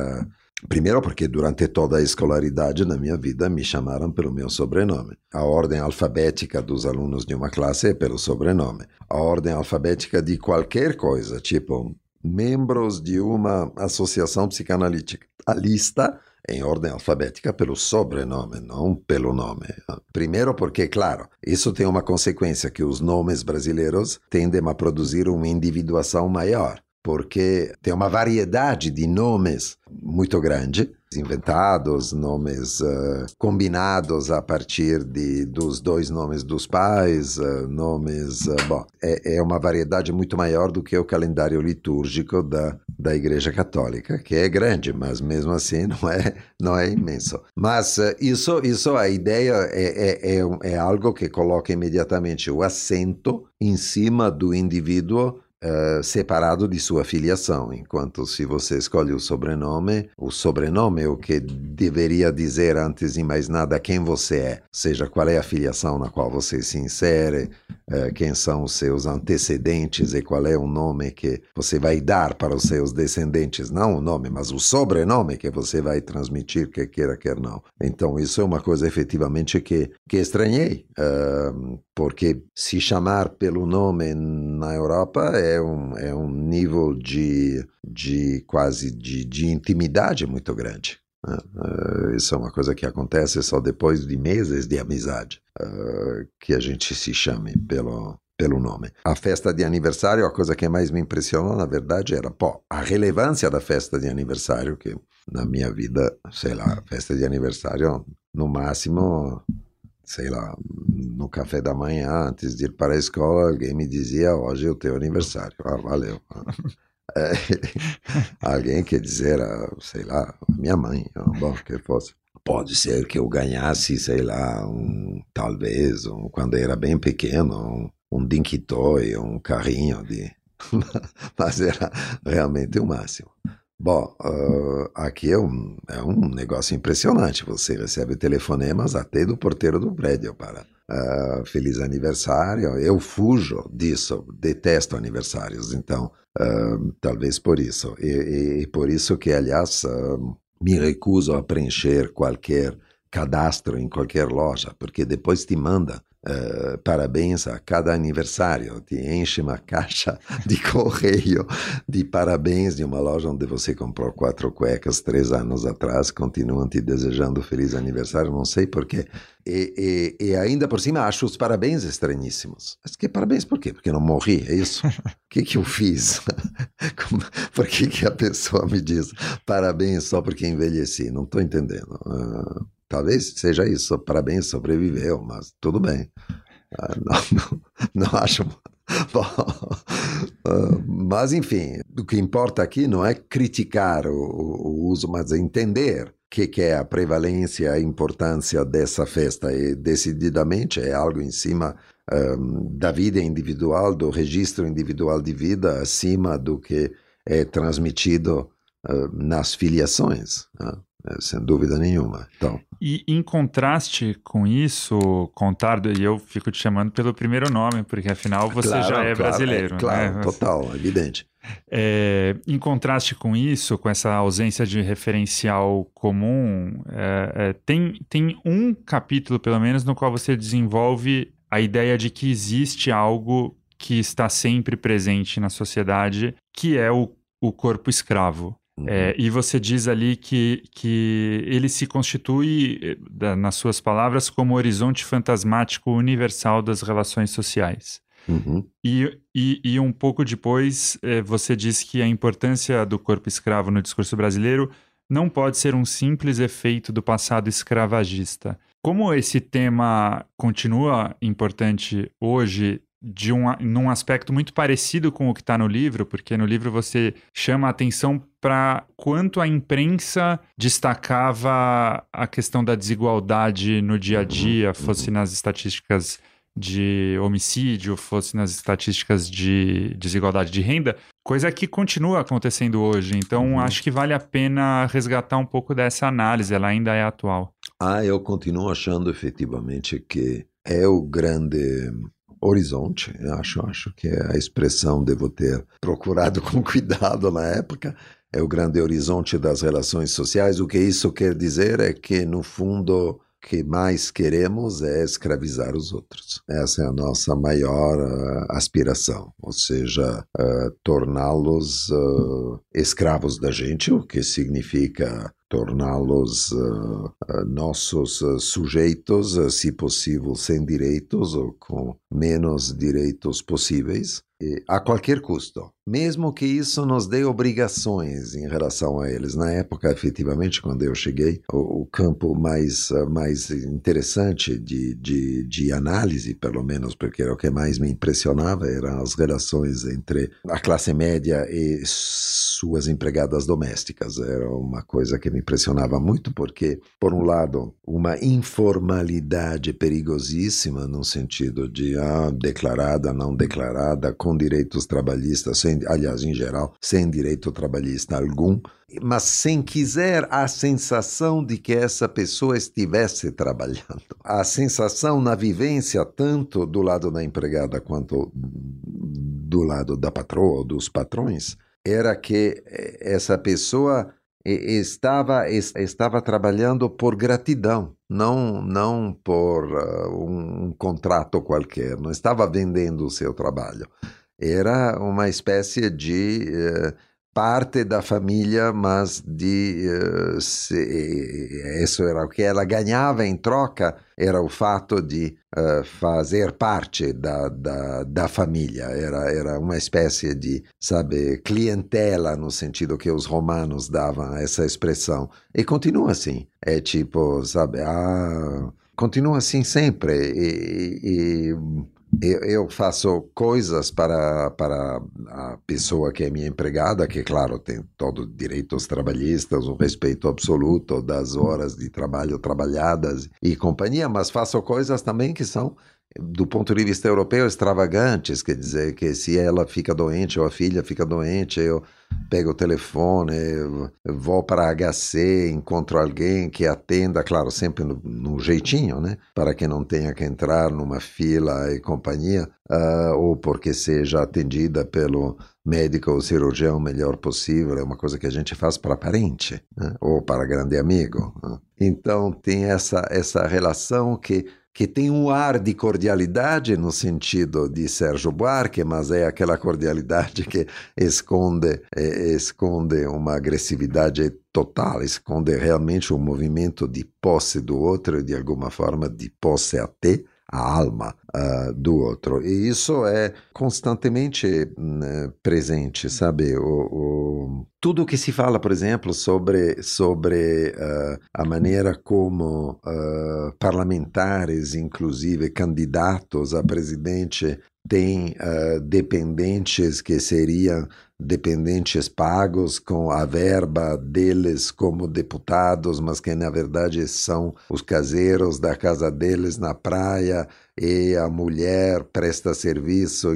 primeiro, porque durante toda a escolaridade na minha vida me chamaram pelo meu sobrenome. A ordem alfabética dos alunos de uma classe é pelo sobrenome. A ordem alfabética de qualquer coisa, tipo membros de uma associação psicanalítica. A lista é em ordem alfabética pelo sobrenome, não pelo nome. Primeiro porque, claro, isso tem uma consequência que os nomes brasileiros tendem a produzir uma individuação maior, porque tem uma variedade de nomes muito grande, inventados, nomes eh, combinados a partir de, dos dois nomes dos pais, eh, nomes. eh, bom, é, é uma variedade muito maior do que o calendário litúrgico da, da Igreja Católica, que é grande, mas mesmo assim não é, não é imenso. Mas isso, isso a ideia é, é, é, é algo que coloca imediatamente o acento em cima do indivíduo eh, separado de sua filiação, enquanto se você escolhe o sobrenome, o sobrenome é o que deveria dizer antes de mais nada quem você é, seja qual é a filiação na qual você se insere, eh, quem são os seus antecedentes e qual é o nome que você vai dar para os seus descendentes, não o nome, mas o sobrenome que você vai transmitir, quer queira, quer não. Então, isso é uma coisa efetivamente que, que estranhei, eh, porque se chamar pelo nome na Europa é um, é um nível de, de quase de, de intimidade muito grande. Eh, isso é uma coisa que acontece só depois de meses de amizade, eh, que a gente se chame pelo, pelo nome. A festa de aniversário, a coisa que mais me impressionou, na verdade, era pô, a relevância da festa de aniversário, que na minha vida, sei lá, festa de aniversário, no máximo, sei lá, no café da manhã, antes de ir para a escola, alguém me dizia, hoje é o teu aniversário. Ah, valeu. É, alguém quer dizer, ah, sei lá, minha mãe, ah, bom, que fosse. Pode ser que eu ganhasse, sei lá, um, talvez, um, quando era bem pequeno, um, um Dinky Toy, um carrinho de... Mas era realmente o máximo. Bom, ah, aqui é um, é um negócio impressionante. Você recebe telefonemas até do porteiro do prédio para ah, feliz aniversário. Eu fujo disso, detesto aniversários, então ah, talvez por isso. E, e- e por isso que, aliás, me recuso a preencher qualquer cadastro em qualquer loja, porque depois te manda eh, parabéns a cada aniversário, te enche uma caixa de correio de parabéns de uma loja onde você comprou quatro cuecas três anos atrás, continuam te desejando feliz aniversário, não sei porquê. E, e, e ainda por cima acho os parabéns estranhíssimos. Mas que parabéns por quê? Porque não morri, é isso? O que, que eu fiz? Como- por que, que a pessoa me diz parabéns só porque envelheci? Não estou entendendo. Ah, talvez seja isso, parabéns, sobreviveu, mas tudo bem. Ah, não, não, não acho. Bom, ah, mas enfim, o que importa aqui não é criticar o, o- uso, mas entender o que, que é a prevalência, a importância dessa festa. E decididamente é algo em cima ahm, da vida individual, do registro individual de vida, acima do que é transmitido ah, nas filiações, né? Eh, sem dúvida nenhuma. Então, E em contraste com isso, Contardo, e eu fico te chamando pelo primeiro nome, porque afinal você claro, já é claro, brasileiro, claro, né? total, evidente. É, em contraste com isso, com essa ausência de referencial comum, é, é, tem, tem um capítulo, pelo menos, no qual você desenvolve a ideia de que existe algo que está sempre presente na sociedade, que é o, o corpo escravo. Uhum. É, e você diz ali que, que ele se constitui, eh, nas suas palavras, como horizonte fantasmático universal das relações sociais. Uhum. E, e, e um pouco depois, eh, você diz que a importância do corpo escravo no discurso brasileiro não pode ser um simples efeito do passado escravagista. Como esse tema continua importante hoje, de um, num aspecto muito parecido com o que está no livro, porque no livro você chama a atenção para quanto a imprensa destacava a questão da desigualdade no dia a dia, fosse nas estatísticas de homicídio, fosse nas estatísticas de desigualdade de renda, coisa que continua acontecendo hoje. Então, Uhum. acho que vale a pena resgatar um pouco dessa análise, ela ainda é atual. Ah, eu continuo achando efetivamente que é o grande horizonte. Acho, acho que é a expressão devo ter procurado com cuidado na época. É o grande horizonte das relações sociais. O que isso quer dizer é que, no fundo, o que mais queremos é escravizar os outros. Essa é a nossa maior ah, aspiração, ou seja, ah, torná-los ah, escravos da gente, o que significa torná-los ah, nossos ah, sujeitos, se possível sem direitos ou com menos direitos possíveis, a qualquer custo. Mesmo que isso nos dê obrigações em relação a eles. Na época, efetivamente, quando eu cheguei, o, o campo mais, ah, mais interessante de, de, de análise, pelo menos, porque era o que mais me impressionava, eram as relações entre a classe média e suas empregadas domésticas. Era uma coisa que me impressionava muito, porque, por um lado, uma informalidade perigosíssima, no sentido de ah, declarada, não declarada, com direitos trabalhistas, sem, aliás, em geral, sem direito trabalhista algum, mas sem quiser a sensação de que essa pessoa estivesse trabalhando. A sensação na vivência, tanto do lado da empregada quanto do lado da patroa ou dos patrões, era que eh, essa pessoa estava es- estava trabalhando por gratidão, não não por ah, um, um contrato qualquer, não estava vendendo o seu trabalho. Era uma espécie de eh, parte da família, mas de eh, se- isso era o que ela ganhava em troca era o fato de eh, fazer parte da, da, da família. Era, era uma espécie de, sabe, clientela, no sentido que os romanos davam essa expressão. E continua assim. É tipo, sabe, ah, continua assim sempre. E, e- eu, faço coisas para, para a pessoa que é minha empregada, que, claro, tem todos os direitos trabalhistas, o respeito absoluto das horas de trabalho trabalhadas e companhia, mas faço coisas também que são, do ponto de vista europeu, extravagantes. Quer dizer, que se ela fica doente ou a filha fica doente, eu pego o telefone, vou para a HC, encontro alguém que atenda, claro, sempre no, no jeitinho, né? Para que não tenha que entrar numa fila e companhia, ah, ou porque seja atendida pelo médico ou cirurgião o melhor possível, é uma coisa que a gente faz para parente, né? ou para grande amigo. né? Então tem essa, essa relação que que tem um ar de cordialidade no sentido de Sérgio Buarque, mas é aquela cordialidade que esconde, eh, esconde uma agressividade total, esconde realmente um movimento de posse do outro de alguma forma de posse até a alma ah, do outro. E isso é constantemente né, presente, sabe? O, o- tudo que se fala, por exemplo, sobre, sobre ah, a maneira como ah, parlamentares, inclusive candidatos a presidente, têm dependentes que seriam dependentes pagos com a verba deles como deputados, mas que na verdade são os caseiros da casa deles na praia e a mulher presta serviço.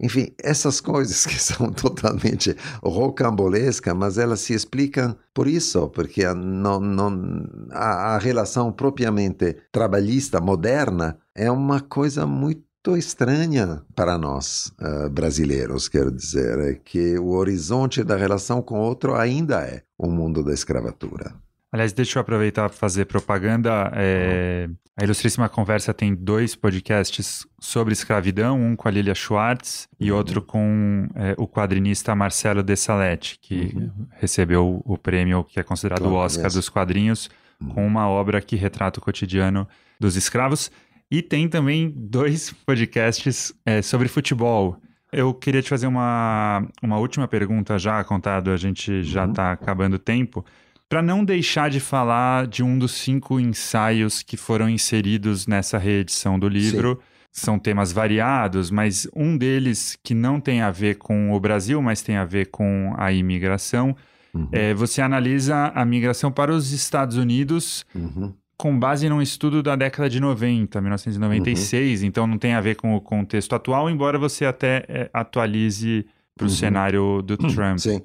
Enfim, essas coisas que são totalmente rocambolescas, mas elas se explicam por isso, porque não, não, a, a relação propriamente trabalhista moderna é uma coisa muito estranha para nós ah, brasileiros, quero dizer, é que o horizonte da relação com o outro ainda é o mundo da escravatura. Aliás, deixa eu aproveitar para fazer propaganda. É, a Ilustríssima Conversa tem dois podcasts sobre escravidão, um com a Lilia Schwartz e Uhum. outro com é, o quadrinista Marcelo Dessalete, que Uhum. recebeu o prêmio que é considerado Claro, o Oscar conheço. dos quadrinhos, com uma obra que retrata o cotidiano dos escravos. E tem também dois podcasts é, sobre futebol. Eu queria te fazer uma, uma última pergunta já, Contado, a gente já Uhum. está acabando o tempo. Para não deixar de falar de um dos cinco ensaios que foram inseridos nessa reedição do livro, são temas variados, mas um deles que não tem a ver com o Brasil, mas tem a ver com a imigração, Uhum. é, você analisa a migração para os Estados Unidos Uhum. Com base num estudo da década de 90, 1996, então não tem a ver com o contexto atual, embora você até é, atualize para o Uhum. cenário do Trump. Sim.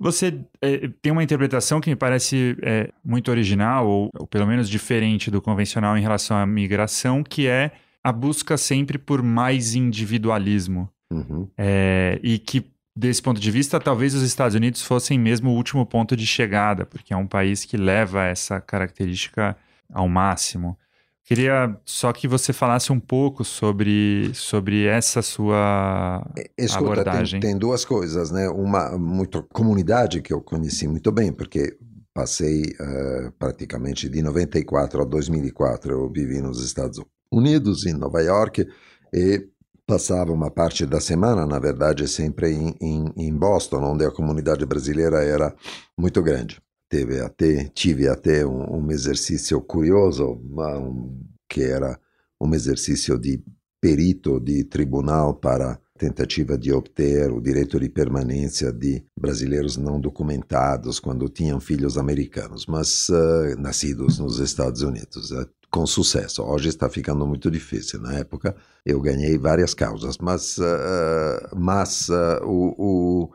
Você é, tem uma interpretação que me parece é, muito original, ou, ou pelo menos diferente do convencional em relação à migração, que é a busca sempre por mais individualismo. Uhum. É, e que, desse ponto de vista, talvez os Estados Unidos fossem mesmo o último ponto de chegada, porque é um país que leva essa característica ao máximo. Queria só que você falasse um pouco sobre, sobre essa sua Escuta, tem, abordagem. tem duas coisas, né? Uma muito comunidade que eu conheci muito bem, porque passei eh, praticamente de 94 a 2004 eu vivi nos Estados Unidos, em Nova York, e passava uma parte da semana, na verdade, sempre em, em, em Boston, onde a comunidade brasileira era muito grande. Teve até, tive até um, um exercício curioso, um, que era um exercício de perito de tribunal para tentativa de obter o direito de permanência de brasileiros não documentados quando tinham filhos americanos, mas eh, nascidos nos Estados Unidos, eh, com sucesso. Hoje está ficando muito difícil. Na época eu ganhei várias causas, mas, eh, mas o- o-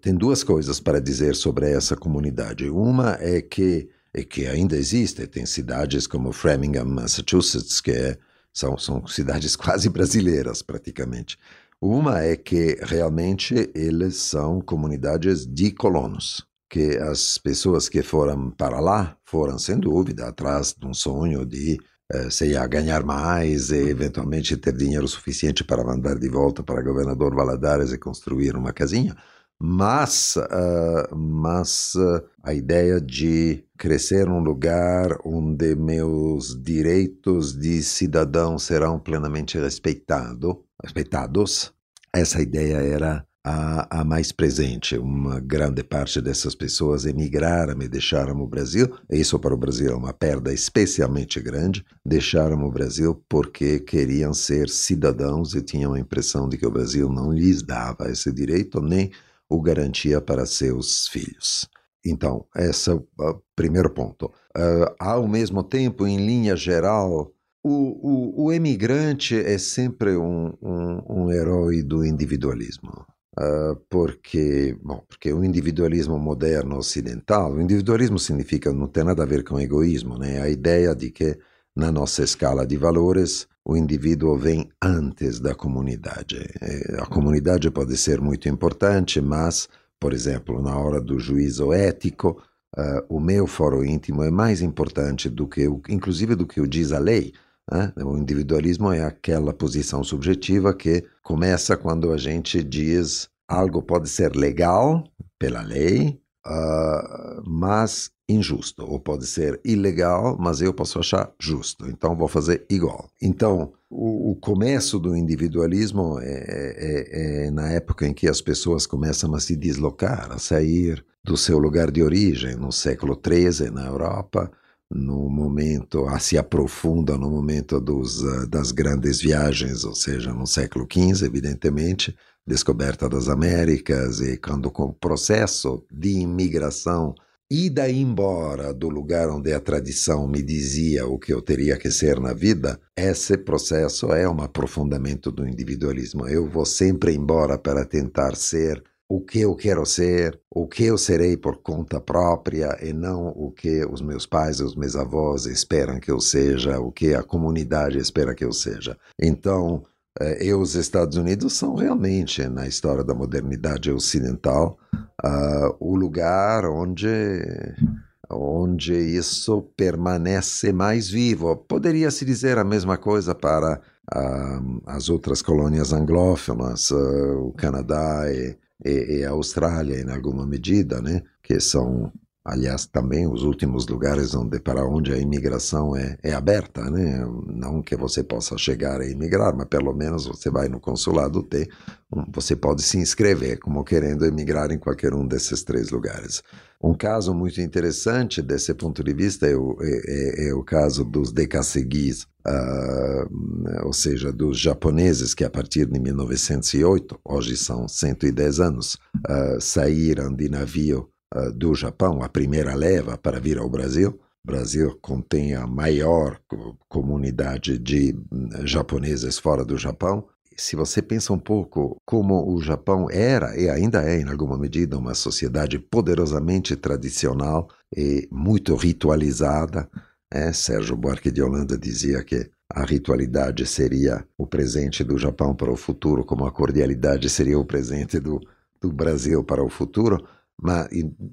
tem duas coisas para dizer sobre essa comunidade. Uma é que é que ainda existe, tem cidades como Framingham, Massachusetts, que é são, são cidades quase brasileiras, praticamente. Uma é que realmente eles são comunidades de colonos, que as pessoas que foram para lá foram, sem dúvida, atrás de um sonho de eh, sei lá, ganhar mais e eventualmente ter dinheiro suficiente para mandar de volta para governador Valadares e construir uma casinha. Mas, ah, mas ah, a ideia de crescer num lugar onde meus direitos de cidadão serão plenamente respeitado, respeitados, essa ideia era a, a mais presente. Uma grande parte dessas pessoas emigraram e deixaram o Brasil. Isso para o Brasil é uma perda especialmente grande. Deixaram o Brasil porque queriam ser cidadãos e tinham a impressão de que o Brasil não lhes dava esse direito nem o garantia para seus filhos. Então, esse é o uh, primeiro ponto. Uh, ao mesmo tempo, em linha geral, o, o, o emigrante é sempre um, um, um herói do individualismo. Uh, porque, bom, porque o individualismo moderno ocidental, o individualismo significa, não tem nada a ver com egoísmo, né? A ideia de que na nossa escala de valores o indivíduo vem antes da comunidade. É, A comunidade pode ser muito importante, mas, por exemplo, na hora do juízo ético, uh, o meu foro íntimo é mais importante do que, o, inclusive, do que o diz a lei. Né? O individualismo é aquela posição subjetiva que começa quando a gente diz algo pode ser legal pela lei, uh, mas injusto, ou pode ser ilegal, mas eu posso achar justo, então vou fazer igual. Então, o, o começo do individualismo é, é, é, na época em que as pessoas começam a se deslocar, a sair do seu lugar de origem, no século XIII na Europa, no momento, a se aprofunda no momento dos, uh, das grandes viagens, ou seja, no século XV, evidentemente, descoberta das Américas e quando com o processo de imigração ida embora do lugar onde a tradição me dizia o que eu teria que ser na vida, esse processo é um aprofundamento do individualismo. Eu vou sempre embora para tentar ser o que eu quero ser, o que eu serei por conta própria e não o que os meus pais e os meus avós esperam que eu seja, o que a comunidade espera que eu seja. Então, e os Estados Unidos são realmente, na história da modernidade ocidental, uh, o lugar onde onde isso permanece mais vivo. Poderia se dizer a mesma coisa para uh, as outras colônias anglófonas, uh, o Canadá e, e, e, a Austrália, em alguma medida, né? que são aliás, também os últimos lugares onde, para onde a imigração é, é aberta, né? Não que você possa chegar a imigrar, mas pelo menos você vai no consulado ter, você pode se inscrever como querendo emigrar em qualquer um desses três lugares. Um caso muito interessante desse ponto de vista é o, é, é, é o caso dos decasseguis, uh, ou seja, dos japoneses que a partir de 1908, hoje são 110 anos, uh, saíram de navio do Japão, a primeira leva para vir ao Brasil. O Brasil contém a maior comunidade de hum, japoneses fora do Japão. Se você pensa um pouco como o Japão era e ainda é, em alguma medida, uma sociedade poderosamente tradicional e muito ritualizada, é, Sérgio Buarque de Holanda dizia que a ritualidade seria o presente do Japão para o futuro, como a cordialidade seria o presente do, do Brasil para o futuro mas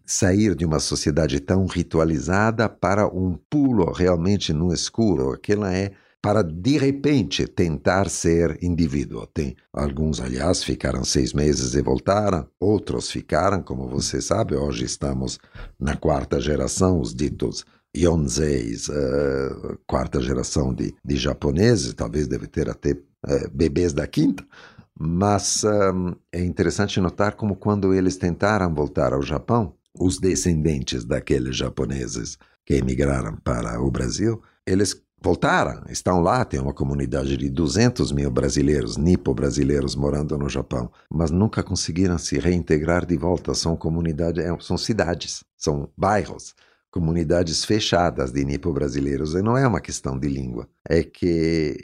sair de uma sociedade tão ritualizada para um pulo realmente no escuro, aquela é para de repente tentar ser indivíduo. Tem alguns, aliás, ficaram seis meses e voltaram, outros ficaram, como você sabe, hoje estamos na quarta geração, os ditos Yonzeis, uh, quarta geração de, de japoneses, talvez deve ter até uh, bebês da quinta, mas um, é interessante notar como quando eles tentaram voltar ao Japão, os descendentes daqueles japoneses que emigraram para o Brasil, eles voltaram, estão lá, tem uma comunidade de 200 mil brasileiros, nipo-brasileiros morando no Japão, mas nunca conseguiram se reintegrar de volta. São comunidades, é, são cidades, são bairros comunidades fechadas de nipo-brasileiros. E não é uma questão de língua, é que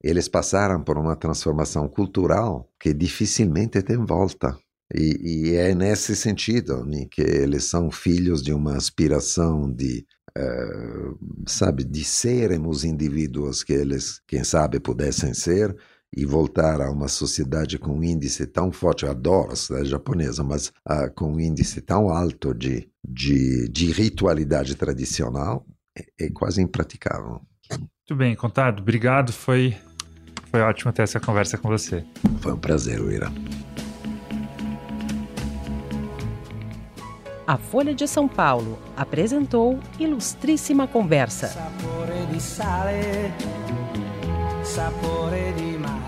eles passaram por uma transformação cultural que dificilmente tem volta. E, e é nesse sentido né, que eles são filhos de uma aspiração de, uh, sabe, de sermos indivíduos que eles, quem sabe, pudessem ser, e voltar a uma sociedade com um índice tão forte, eu adoro a sociedade japonesa, mas uh, com um índice tão alto de, de, de ritualidade tradicional, é, é, quase impraticável. Muito bem, Contado, obrigado, foi, foi ótimo ter essa conversa com você. Foi um prazer, Uira. A Folha de São Paulo apresentou Ilustríssima Conversa. Sapore di sale, sapore di mare.